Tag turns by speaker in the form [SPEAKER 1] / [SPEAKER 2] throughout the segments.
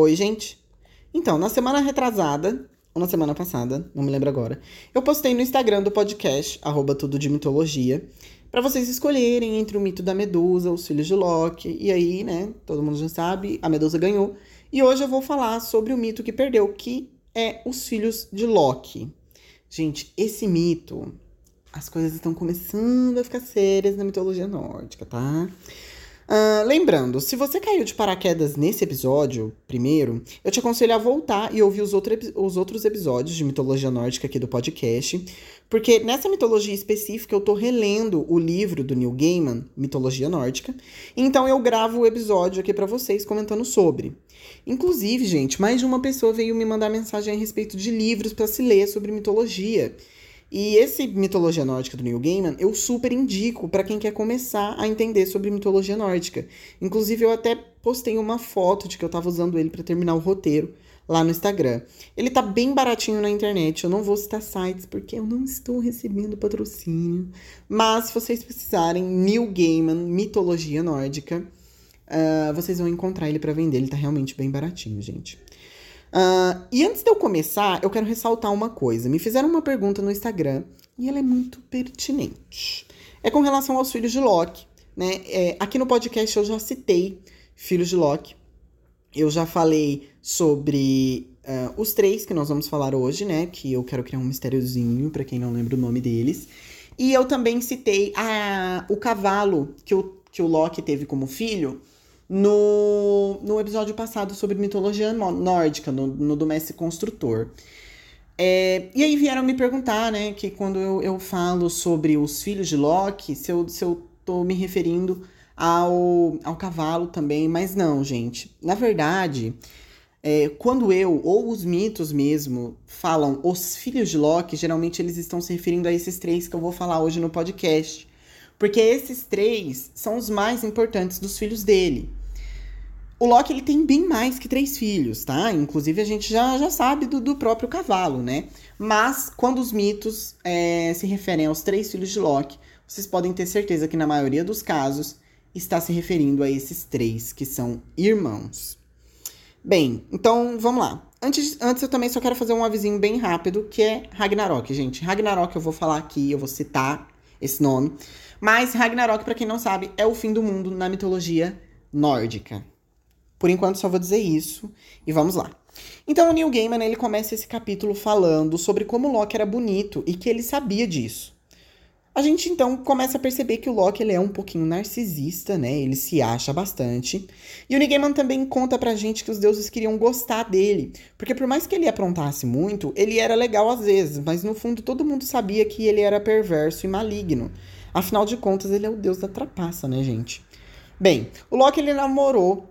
[SPEAKER 1] Oi, gente. Então, na semana retrasada, ou na semana passada, não me lembro agora, eu postei no Instagram do podcast, arroba tudo de mitologia, para vocês escolherem entre o mito da Medusa, os filhos de Loki, e aí, né, todo mundo já sabe, a Medusa ganhou. E hoje eu vou falar sobre o mito que perdeu, que é os filhos de Loki. Gente, esse mito, as coisas estão começando a ficar sérias na mitologia nórdica, tá? Uh, lembrando, se você caiu de paraquedas nesse episódio, primeiro, eu te aconselho a voltar e ouvir os, outro, os outros episódios de mitologia nórdica aqui do podcast, porque nessa mitologia específica eu tô relendo o livro do Neil Gaiman, Mitologia Nórdica, então eu gravo o episódio aqui para vocês comentando sobre. Inclusive, gente, mais de uma pessoa veio me mandar mensagem a respeito de livros para se ler sobre mitologia. E esse mitologia nórdica do Neil Gaiman eu super indico para quem quer começar a entender sobre mitologia nórdica. Inclusive eu até postei uma foto de que eu estava usando ele para terminar o roteiro lá no Instagram. Ele tá bem baratinho na internet. Eu não vou citar sites porque eu não estou recebendo patrocínio. Mas se vocês precisarem, Neil Gaiman, mitologia nórdica, uh, vocês vão encontrar ele para vender. Ele tá realmente bem baratinho, gente. Uh, e antes de eu começar, eu quero ressaltar uma coisa. Me fizeram uma pergunta no Instagram e ela é muito pertinente. É com relação aos filhos de Loki. Né? É, aqui no podcast eu já citei filhos de Loki. Eu já falei sobre uh, os três que nós vamos falar hoje, né? Que eu quero criar um mistériozinho para quem não lembra o nome deles. E eu também citei a, o cavalo que o, que o Loki teve como filho no, no episódio passado sobre mitologia nórdica, no, no do mestre construtor. É, e aí vieram me perguntar, né, que quando eu, eu falo sobre os filhos de Loki, se eu, se eu tô me referindo ao, ao cavalo também, mas não, gente. Na verdade, é, quando eu, ou os mitos mesmo, falam os filhos de Loki, geralmente eles estão se referindo a esses três que eu vou falar hoje no podcast. Porque esses três são os mais importantes dos filhos dele. O Loki ele tem bem mais que três filhos, tá? Inclusive a gente já, já sabe do, do próprio cavalo, né? Mas quando os mitos é, se referem aos três filhos de Loki, vocês podem ter certeza que na maioria dos casos está se referindo a esses três que são irmãos. Bem, então vamos lá. Antes, antes eu também só quero fazer um avisinho bem rápido, que é Ragnarok, gente. Ragnarok eu vou falar aqui, eu vou citar esse nome. Mas Ragnarok, para quem não sabe, é o fim do mundo na mitologia nórdica. Por enquanto, só vou dizer isso e vamos lá. Então, o Neil Gaiman ele começa esse capítulo falando sobre como Loki era bonito e que ele sabia disso. A gente então começa a perceber que o Loki ele é um pouquinho narcisista, né? Ele se acha bastante. E o Neil Gaiman também conta pra gente que os deuses queriam gostar dele, porque por mais que ele aprontasse muito, ele era legal às vezes, mas no fundo todo mundo sabia que ele era perverso e maligno. Afinal de contas, ele é o deus da trapaça, né, gente? Bem, o Loki ele namorou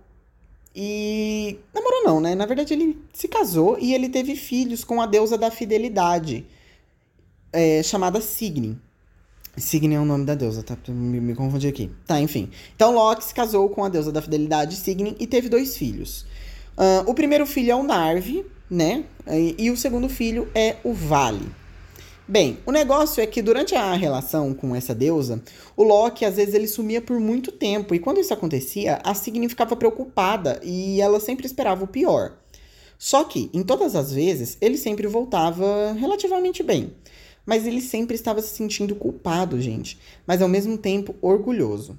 [SPEAKER 1] e. Namorou não, né? Na verdade, ele se casou e ele teve filhos com a deusa da fidelidade, é, chamada Signy. Signy é o nome da deusa, tá? Me, me confundi aqui. Tá, enfim. Então, Loki se casou com a deusa da fidelidade, Signy, e teve dois filhos. Uh, o primeiro filho é o Narvi, né? E, e o segundo filho é o Vale. Bem, o negócio é que durante a relação com essa deusa, o Loki às vezes ele sumia por muito tempo e quando isso acontecia, a Signy ficava preocupada e ela sempre esperava o pior. Só que, em todas as vezes, ele sempre voltava relativamente bem. Mas ele sempre estava se sentindo culpado, gente, mas ao mesmo tempo orgulhoso.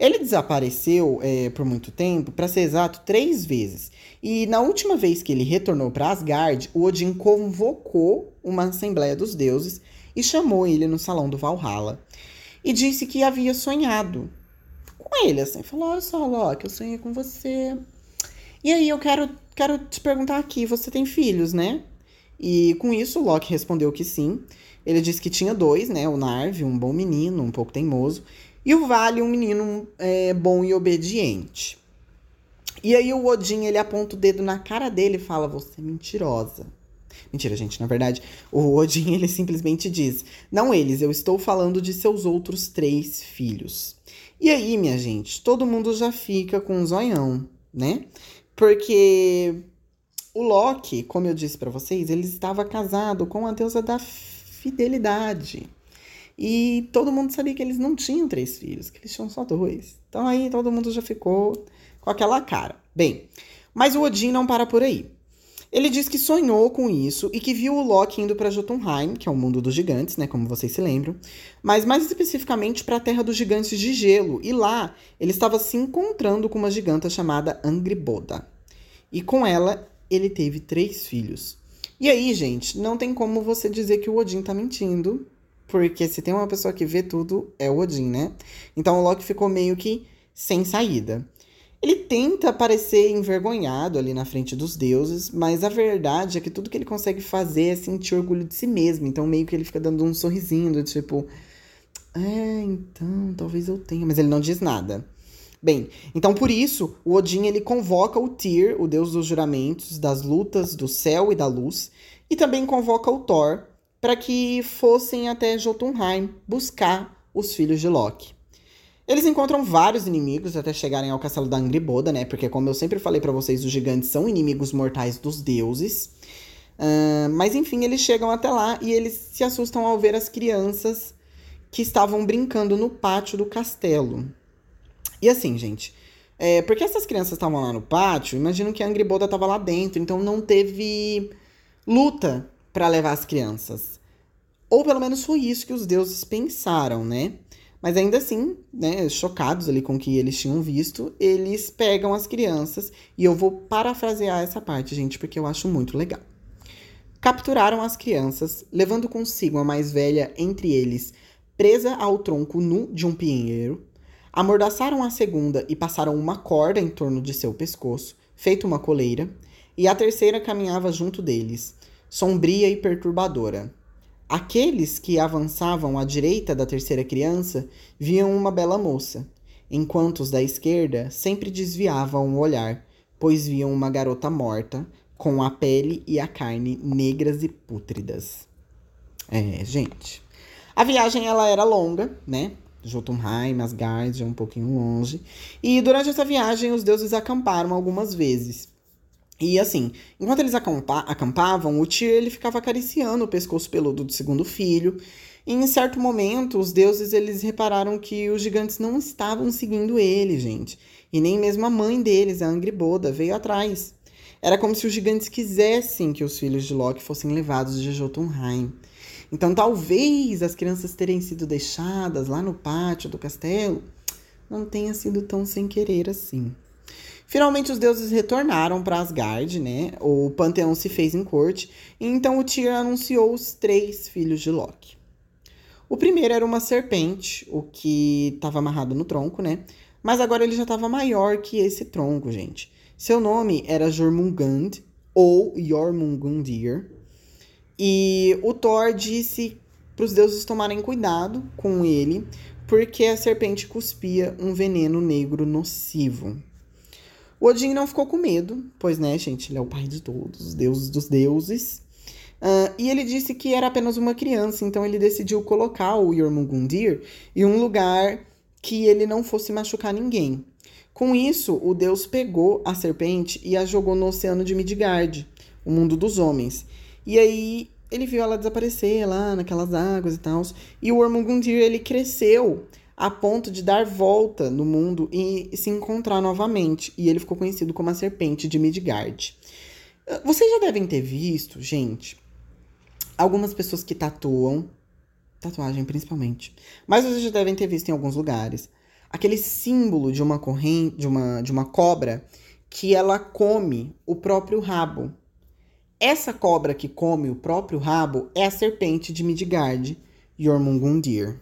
[SPEAKER 1] Ele desapareceu é, por muito tempo, para ser exato, três vezes. E na última vez que ele retornou para Asgard, o Odin convocou uma assembleia dos deuses e chamou ele no salão do Valhalla. E disse que havia sonhado com ele, assim. Falou: Olha só, Loki, eu sonhei com você. E aí eu quero, quero te perguntar aqui: você tem filhos, né? E com isso, Loki respondeu que sim. Ele disse que tinha dois, né? O Narvi, um bom menino, um pouco teimoso, e o Vale, um menino é, bom e obediente. E aí o Odin, ele aponta o dedo na cara dele e fala, você é mentirosa. Mentira, gente, na verdade, o Odin, ele simplesmente diz, não eles, eu estou falando de seus outros três filhos. E aí, minha gente, todo mundo já fica com um zoião, né? Porque o Loki, como eu disse para vocês, ele estava casado com a deusa da fidelidade. E todo mundo sabia que eles não tinham três filhos, que eles tinham só dois. Então aí todo mundo já ficou com aquela cara. Bem, Mas o Odin não para por aí. Ele diz que sonhou com isso e que viu o Loki indo para Jotunheim, que é o mundo dos gigantes, né, como vocês se lembram, mas mais especificamente para a terra dos gigantes de gelo. E lá ele estava se encontrando com uma giganta chamada Angriboda. E com ela ele teve três filhos. E aí, gente, não tem como você dizer que o Odin tá mentindo, porque se tem uma pessoa que vê tudo, é o Odin, né? Então o Loki ficou meio que sem saída. Ele tenta parecer envergonhado ali na frente dos deuses, mas a verdade é que tudo que ele consegue fazer é sentir orgulho de si mesmo. Então, meio que ele fica dando um sorrisinho, do tipo, é, então, talvez eu tenha, mas ele não diz nada. Bem, então por isso, o Odin ele convoca o Tyr, o deus dos juramentos, das lutas, do céu e da luz, e também convoca o Thor para que fossem até Jotunheim buscar os filhos de Loki. Eles encontram vários inimigos até chegarem ao castelo da Angriboda, né? Porque, como eu sempre falei para vocês, os gigantes são inimigos mortais dos deuses. Uh, mas, enfim, eles chegam até lá e eles se assustam ao ver as crianças que estavam brincando no pátio do castelo. E assim, gente, é, porque essas crianças estavam lá no pátio, imagino que a Angriboda estava lá dentro, então não teve luta para levar as crianças. Ou pelo menos foi isso que os deuses pensaram, né? Mas ainda assim, né, chocados ali com o que eles tinham visto, eles pegam as crianças, e eu vou parafrasear essa parte, gente, porque eu acho muito legal. Capturaram as crianças, levando consigo a mais velha entre eles, presa ao tronco nu de um pinheiro, amordaçaram a segunda e passaram uma corda em torno de seu pescoço, feito uma coleira, e a terceira caminhava junto deles, sombria e perturbadora, Aqueles que avançavam à direita da terceira criança viam uma bela moça, enquanto os da esquerda sempre desviavam o olhar, pois viam uma garota morta, com a pele e a carne negras e pútridas. É, gente. A viagem ela era longa, né? Jotunheim, Asgard, é um pouquinho longe. E durante essa viagem os deuses acamparam algumas vezes. E assim, enquanto eles acampa acampavam, o tio ele ficava acariciando o pescoço peludo do segundo filho. E em certo momento, os deuses eles repararam que os gigantes não estavam seguindo ele, gente. E nem mesmo a mãe deles, a Angriboda, veio atrás. Era como se os gigantes quisessem que os filhos de Loki fossem levados de Jotunheim. Então, talvez as crianças terem sido deixadas lá no pátio do castelo não tenha sido tão sem querer assim. Finalmente os deuses retornaram para Asgard, né? O panteão se fez em corte, e então o Tyr anunciou os três filhos de Loki. O primeiro era uma serpente, o que estava amarrado no tronco, né? Mas agora ele já estava maior que esse tronco, gente. Seu nome era Jormungand ou Jormungundir. E o Thor disse para os deuses tomarem cuidado com ele, porque a serpente cuspia um veneno negro nocivo. O Odin não ficou com medo, pois, né, gente, ele é o pai de todos, os deuses dos deuses. Uh, e ele disse que era apenas uma criança, então ele decidiu colocar o Jormungundir em um lugar que ele não fosse machucar ninguém. Com isso, o deus pegou a serpente e a jogou no oceano de Midgard, o mundo dos homens. E aí ele viu ela desaparecer lá naquelas águas e tal. E o Ormungundir ele cresceu a ponto de dar volta no mundo e se encontrar novamente. E ele ficou conhecido como a Serpente de Midgard. Vocês já devem ter visto, gente, algumas pessoas que tatuam, tatuagem principalmente, mas vocês já devem ter visto em alguns lugares, aquele símbolo de uma corrente, de uma, de uma cobra que ela come o próprio rabo. Essa cobra que come o próprio rabo é a serpente de Midgard, Jormungundir.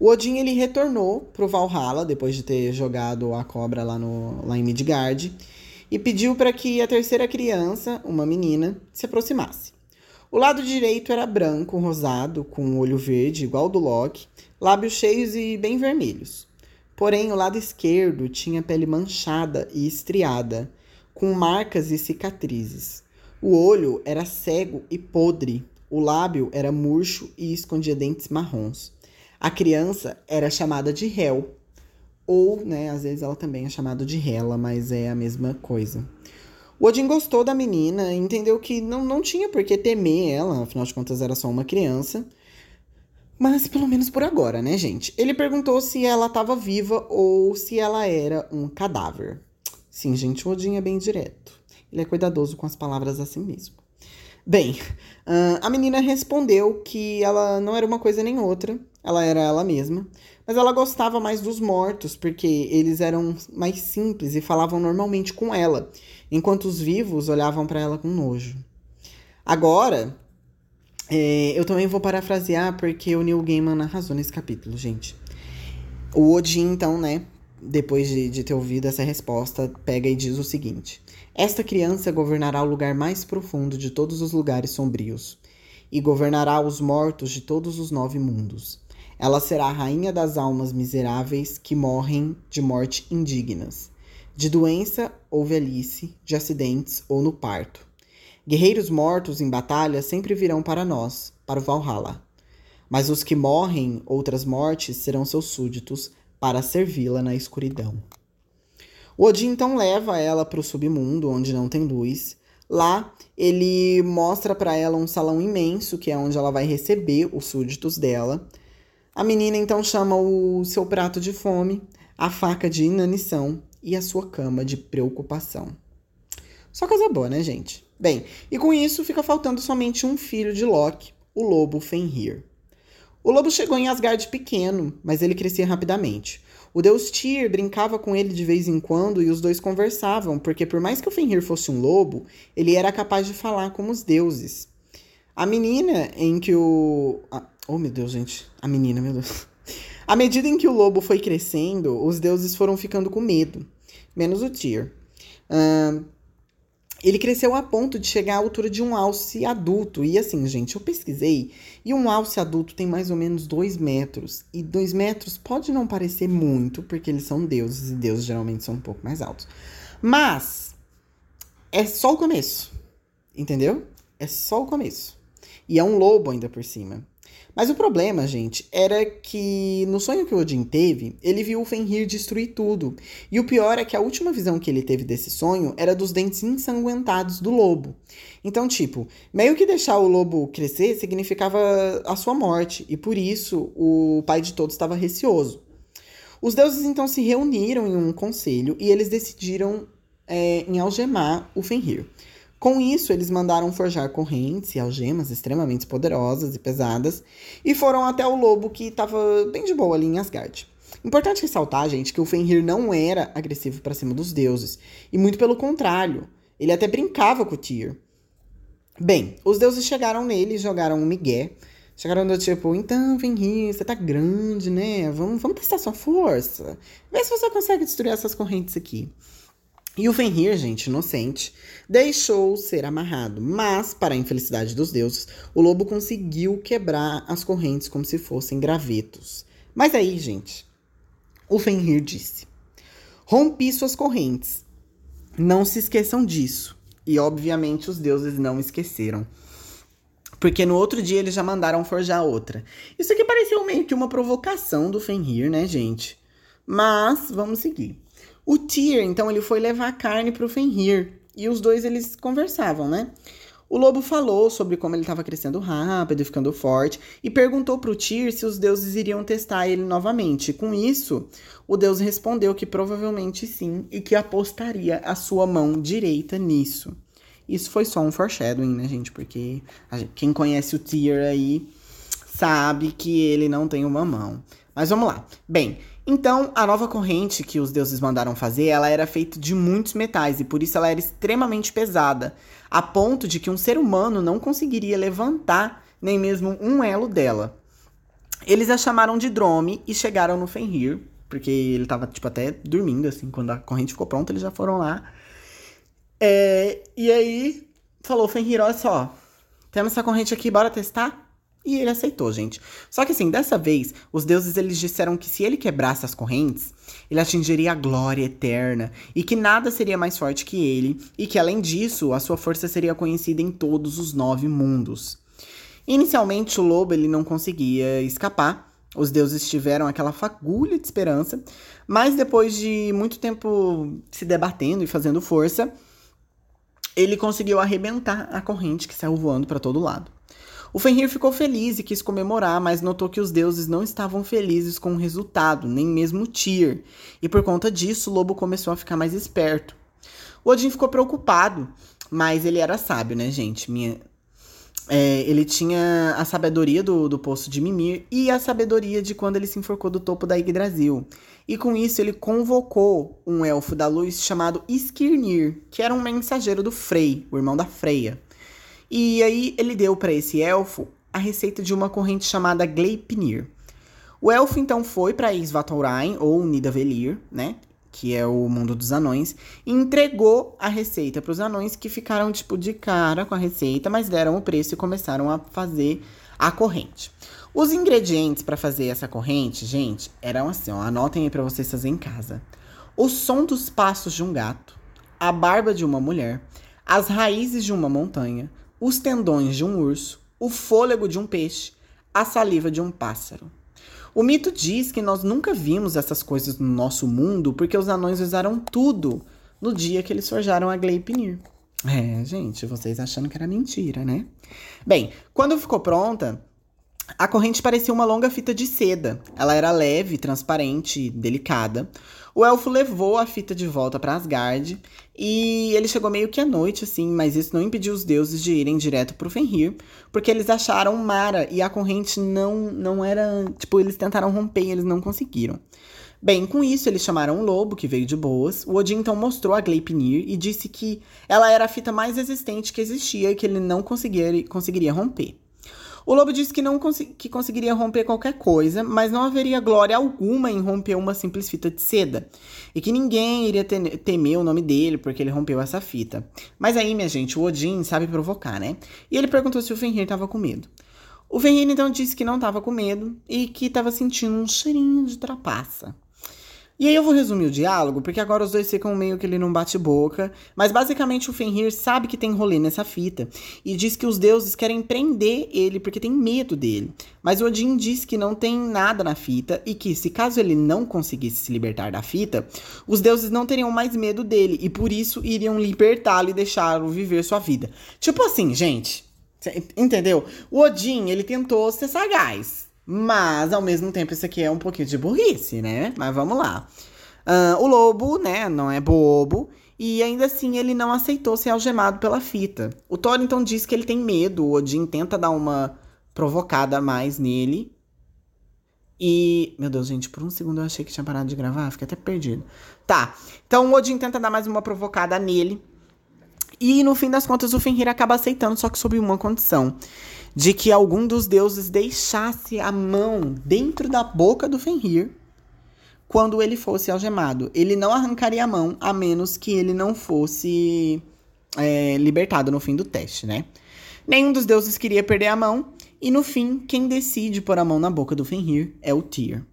[SPEAKER 1] O Odin ele retornou pro Valhalla depois de ter jogado a cobra lá, no, lá em Midgard e pediu para que a terceira criança, uma menina, se aproximasse. O lado direito era branco, rosado, com olho verde, igual do Loki, lábios cheios e bem vermelhos. Porém, o lado esquerdo tinha pele manchada e estriada, com marcas e cicatrizes. O olho era cego e podre, o lábio era murcho e escondia dentes marrons. A criança era chamada de réu, ou, né, às vezes ela também é chamada de Hela, mas é a mesma coisa. O Odin gostou da menina, entendeu que não, não tinha por que temer ela, afinal de contas era só uma criança. Mas pelo menos por agora, né, gente? Ele perguntou se ela estava viva ou se ela era um cadáver. Sim, gente, o Odin é bem direto. Ele é cuidadoso com as palavras assim mesmo. Bem, a menina respondeu que ela não era uma coisa nem outra, ela era ela mesma, mas ela gostava mais dos mortos porque eles eram mais simples e falavam normalmente com ela, enquanto os vivos olhavam para ela com nojo. Agora, é, eu também vou parafrasear porque o Neil Gaiman arrasou nesse capítulo, gente. O Odin, então, né, depois de, de ter ouvido essa resposta, pega e diz o seguinte: Esta criança governará o lugar mais profundo de todos os lugares sombrios, e governará os mortos de todos os nove mundos. Ela será a rainha das almas miseráveis que morrem de morte indignas, de doença ou velhice, de acidentes ou no parto Guerreiros mortos em batalha sempre virão para nós, para o Valhalla. Mas os que morrem outras mortes serão seus súditos para servi-la na escuridão. O Odin então leva ela para o submundo, onde não tem luz. Lá, ele mostra para ela um salão imenso, que é onde ela vai receber os súditos dela. A menina então chama o seu prato de fome, a faca de inanição e a sua cama de preocupação. Só coisa boa, né, gente? Bem, e com isso fica faltando somente um filho de Loki, o lobo Fenrir. O lobo chegou em Asgard pequeno, mas ele crescia rapidamente. O deus Tyr brincava com ele de vez em quando e os dois conversavam, porque por mais que o Fenrir fosse um lobo, ele era capaz de falar como os deuses. A menina em que o. Oh, meu Deus, gente. A menina, meu Deus. À medida em que o lobo foi crescendo, os deuses foram ficando com medo, menos o Tyr. Uh, ele cresceu a ponto de chegar à altura de um alce adulto. E assim, gente, eu pesquisei e um alce adulto tem mais ou menos dois metros. E dois metros pode não parecer muito, porque eles são deuses e deuses geralmente são um pouco mais altos. Mas é só o começo, entendeu? É só o começo. E é um lobo ainda por cima. Mas o problema, gente, era que no sonho que Odin teve, ele viu o Fenrir destruir tudo. E o pior é que a última visão que ele teve desse sonho era dos dentes ensanguentados do lobo. Então, tipo, meio que deixar o lobo crescer significava a sua morte, e por isso o pai de todos estava receoso. Os deuses então se reuniram em um conselho e eles decidiram é, em algemar o Fenrir. Com isso, eles mandaram forjar correntes e algemas extremamente poderosas e pesadas e foram até o lobo que estava bem de boa ali em Asgard. Importante ressaltar, gente, que o Fenrir não era agressivo para cima dos deuses, e muito pelo contrário, ele até brincava com o Tyr. Bem, os deuses chegaram nele e jogaram um migué. Chegaram do tipo, então, Fenrir, você tá grande, né? Vamos, vamos testar sua força. Vê se você consegue destruir essas correntes aqui. E o Fenrir, gente, inocente, deixou ser amarrado, mas, para a infelicidade dos deuses, o lobo conseguiu quebrar as correntes como se fossem gravetos. Mas aí, gente, o Fenrir disse: Rompi suas correntes. Não se esqueçam disso. E, obviamente, os deuses não esqueceram. Porque no outro dia eles já mandaram forjar outra. Isso aqui pareceu meio que uma provocação do Fenrir, né, gente? Mas vamos seguir. O Tyr, então, ele foi levar carne para o Fenrir. E os dois, eles conversavam, né? O lobo falou sobre como ele estava crescendo rápido e ficando forte e perguntou para o Tyr se os deuses iriam testar ele novamente. Com isso, o deus respondeu que provavelmente sim e que apostaria a sua mão direita nisso. Isso foi só um foreshadowing, né, gente? Porque gente, quem conhece o Tyr aí sabe que ele não tem uma mão. Mas vamos lá. Bem, então, a nova corrente que os deuses mandaram fazer, ela era feita de muitos metais e por isso ela era extremamente pesada, a ponto de que um ser humano não conseguiria levantar nem mesmo um elo dela. Eles a chamaram de Drome e chegaram no Fenrir, porque ele tava, tipo, até dormindo, assim, quando a corrente ficou pronta, eles já foram lá. É, e aí, falou, Fenrir, olha só, temos essa corrente aqui, bora testar? E ele aceitou, gente. Só que assim, dessa vez, os deuses eles disseram que se ele quebrasse as correntes, ele atingiria a glória eterna e que nada seria mais forte que ele e que além disso, a sua força seria conhecida em todos os nove mundos. Inicialmente, o lobo ele não conseguia escapar. Os deuses tiveram aquela fagulha de esperança, mas depois de muito tempo se debatendo e fazendo força, ele conseguiu arrebentar a corrente que saiu voando para todo lado. O Fenrir ficou feliz e quis comemorar, mas notou que os deuses não estavam felizes com o resultado, nem mesmo Tyr. E por conta disso, o lobo começou a ficar mais esperto. O Odin ficou preocupado, mas ele era sábio, né, gente? Minha... É, ele tinha a sabedoria do, do poço de Mimir e a sabedoria de quando ele se enforcou do topo da Yggdrasil. E com isso ele convocou um elfo da luz chamado Skirnir, que era um mensageiro do Frey, o irmão da Freya. E aí ele deu para esse elfo a receita de uma corrente chamada Gleipnir. O elfo então foi para Isvataurin, ou Nidavellir, né? Que é o mundo dos anões, e entregou a receita para os anões que ficaram tipo de cara com a receita, mas deram o preço e começaram a fazer a corrente. Os ingredientes para fazer essa corrente, gente, eram assim, ó, anotem aí para vocês fazerem em casa. O som dos passos de um gato, a barba de uma mulher, as raízes de uma montanha, os tendões de um urso, o fôlego de um peixe, a saliva de um pássaro. O mito diz que nós nunca vimos essas coisas no nosso mundo porque os anões usaram tudo no dia que eles forjaram a Gleipnir. É, gente, vocês achando que era mentira, né? Bem, quando ficou pronta, a corrente parecia uma longa fita de seda. Ela era leve, transparente, delicada. O elfo levou a fita de volta para Asgard e ele chegou meio que à noite, assim, mas isso não impediu os deuses de irem direto pro Fenrir, porque eles acharam Mara e a corrente não, não era. Tipo, eles tentaram romper e eles não conseguiram. Bem, com isso eles chamaram um lobo, que veio de boas. O Odin então mostrou a Gleipnir e disse que ela era a fita mais resistente que existia e que ele não conseguiria, conseguiria romper. O lobo disse que não cons que conseguiria romper qualquer coisa, mas não haveria glória alguma em romper uma simples fita de seda. E que ninguém iria temer o nome dele porque ele rompeu essa fita. Mas aí, minha gente, o Odin sabe provocar, né? E ele perguntou se o Fenrir estava com medo. O Fenrir então disse que não estava com medo e que estava sentindo um cheirinho de trapaça. E aí eu vou resumir o diálogo, porque agora os dois ficam meio que ele não bate boca. Mas basicamente o Fenrir sabe que tem rolê nessa fita. E diz que os deuses querem prender ele porque tem medo dele. Mas Odin diz que não tem nada na fita e que se caso ele não conseguisse se libertar da fita, os deuses não teriam mais medo dele e por isso iriam libertá-lo e deixá-lo viver sua vida. Tipo assim, gente, entendeu? O Odin, ele tentou ser sagaz. Mas, ao mesmo tempo, isso aqui é um pouquinho de burrice, né? Mas vamos lá. Uh, o lobo, né, não é bobo. E ainda assim, ele não aceitou ser algemado pela fita. O Thor, então, diz que ele tem medo. O Odin tenta dar uma provocada a mais nele. E. Meu Deus, gente, por um segundo eu achei que tinha parado de gravar, fiquei até perdido. Tá. Então o Odin tenta dar mais uma provocada nele. E no fim das contas, o Fenrir acaba aceitando, só que sob uma condição: de que algum dos deuses deixasse a mão dentro da boca do Fenrir quando ele fosse algemado. Ele não arrancaria a mão a menos que ele não fosse é, libertado no fim do teste, né? Nenhum dos deuses queria perder a mão, e no fim, quem decide pôr a mão na boca do Fenrir é o Tyr.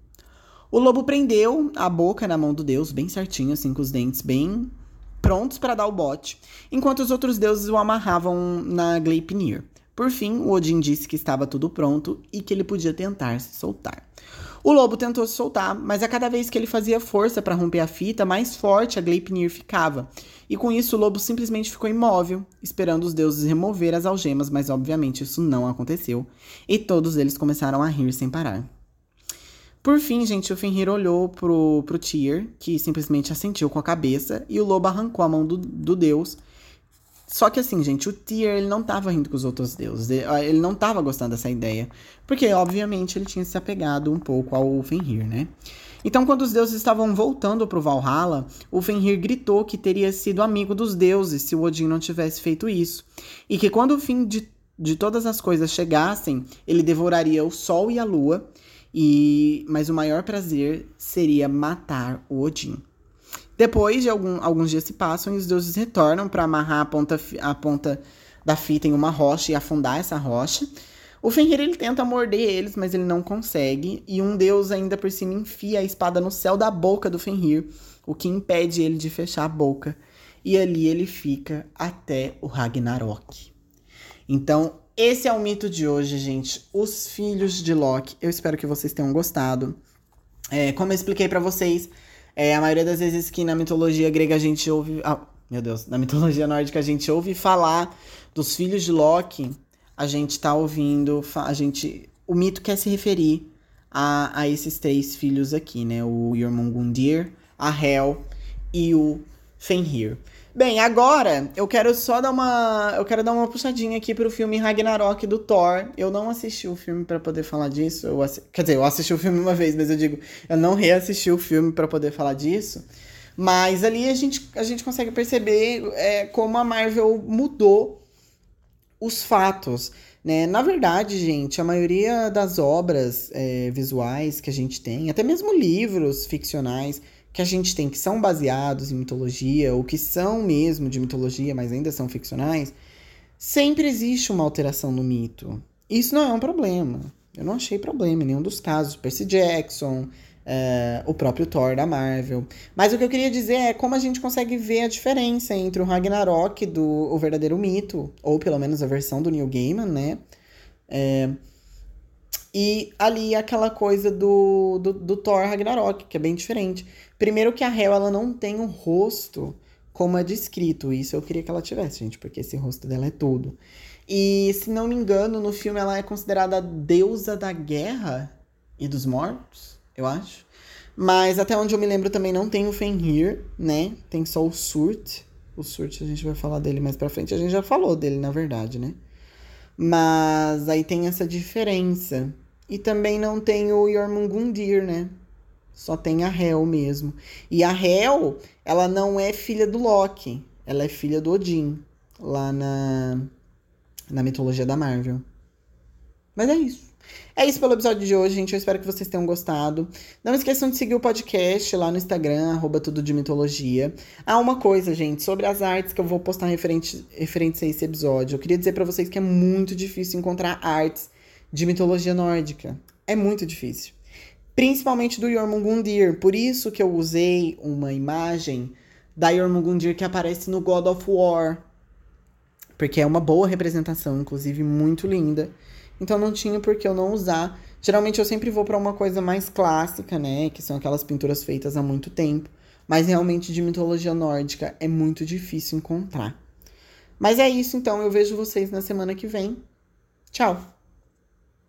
[SPEAKER 1] O lobo prendeu a boca na mão do deus, bem certinho, assim, com os dentes bem prontos para dar o bote, enquanto os outros deuses o amarravam na Gleipnir. Por fim, o Odin disse que estava tudo pronto e que ele podia tentar se soltar. O lobo tentou se soltar, mas a cada vez que ele fazia força para romper a fita, mais forte a Gleipnir ficava. E com isso, o lobo simplesmente ficou imóvel, esperando os deuses remover as algemas, mas obviamente isso não aconteceu. E todos eles começaram a rir sem parar. Por fim, gente, o Fenrir olhou pro, pro Tyr, que simplesmente assentiu com a cabeça, e o lobo arrancou a mão do, do deus. Só que assim, gente, o Tyr, ele não tava rindo com os outros deuses, ele não tava gostando dessa ideia, porque obviamente ele tinha se apegado um pouco ao Fenrir, né? Então, quando os deuses estavam voltando pro Valhalla, o Fenrir gritou que teria sido amigo dos deuses se o Odin não tivesse feito isso, e que quando o fim de, de todas as coisas chegassem, ele devoraria o sol e a lua, e mas o maior prazer seria matar o Odin. Depois de algum, alguns dias se passam e os deuses retornam para amarrar a ponta, a ponta da fita em uma rocha e afundar essa rocha. O Fenrir ele tenta morder eles, mas ele não consegue. E um deus ainda por cima enfia a espada no céu da boca do Fenrir, o que impede ele de fechar a boca. E ali ele fica até o Ragnarok. Então, esse é o mito de hoje, gente. Os filhos de Loki. Eu espero que vocês tenham gostado. É, como eu expliquei para vocês, é, a maioria das vezes que na mitologia grega a gente ouve. Ah, meu Deus, na mitologia nórdica a gente ouve falar dos filhos de Loki. A gente tá ouvindo. A gente. O mito quer se referir a, a esses três filhos aqui, né? O Jormungundir, a Hel e o Fenrir. Bem, agora eu quero só dar uma. Eu quero dar uma puxadinha aqui pro filme Ragnarok do Thor. Eu não assisti o filme para poder falar disso. Eu. Quer dizer, eu assisti o filme uma vez, mas eu digo, eu não reassisti o filme para poder falar disso. Mas ali a gente, a gente consegue perceber é, como a Marvel mudou os fatos. Né? Na verdade, gente, a maioria das obras é, visuais que a gente tem, até mesmo livros ficcionais, que a gente tem que são baseados em mitologia, ou que são mesmo de mitologia, mas ainda são ficcionais, sempre existe uma alteração no mito. Isso não é um problema. Eu não achei problema em nenhum dos casos. Percy Jackson, uh, o próprio Thor da Marvel. Mas o que eu queria dizer é como a gente consegue ver a diferença entre o Ragnarok do o verdadeiro mito, ou pelo menos a versão do Neil Gaiman, né? É, e ali aquela coisa do, do, do, Thor Ragnarok, que é bem diferente. Primeiro que a Hel, ela não tem um rosto como é descrito. Isso eu queria que ela tivesse, gente, porque esse rosto dela é tudo. E, se não me engano, no filme ela é considerada a deusa da guerra e dos mortos, eu acho. Mas até onde eu me lembro também não tem o Fenrir, né? Tem só o Surt. O Surt a gente vai falar dele mais pra frente. A gente já falou dele, na verdade, né? Mas aí tem essa diferença. E também não tem o Jormungundir, né? Só tem a Hel mesmo. E a Hel, ela não é filha do Loki. Ela é filha do Odin. Lá na, na mitologia da Marvel. Mas é isso. É isso pelo episódio de hoje, gente. Eu espero que vocês tenham gostado. Não esqueçam de seguir o podcast lá no Instagram, arroba tudo de mitologia. Ah, uma coisa, gente, sobre as artes que eu vou postar referente, referentes a esse episódio. Eu queria dizer para vocês que é muito difícil encontrar artes de mitologia nórdica. É muito difícil. Principalmente do Jormungundir. Por isso que eu usei uma imagem da Jormungundir que aparece no God of War. Porque é uma boa representação, inclusive muito linda. Então não tinha por que eu não usar. Geralmente eu sempre vou para uma coisa mais clássica, né? Que são aquelas pinturas feitas há muito tempo. Mas realmente de mitologia nórdica é muito difícil encontrar. Mas é isso, então. Eu vejo vocês na semana que vem. Tchau!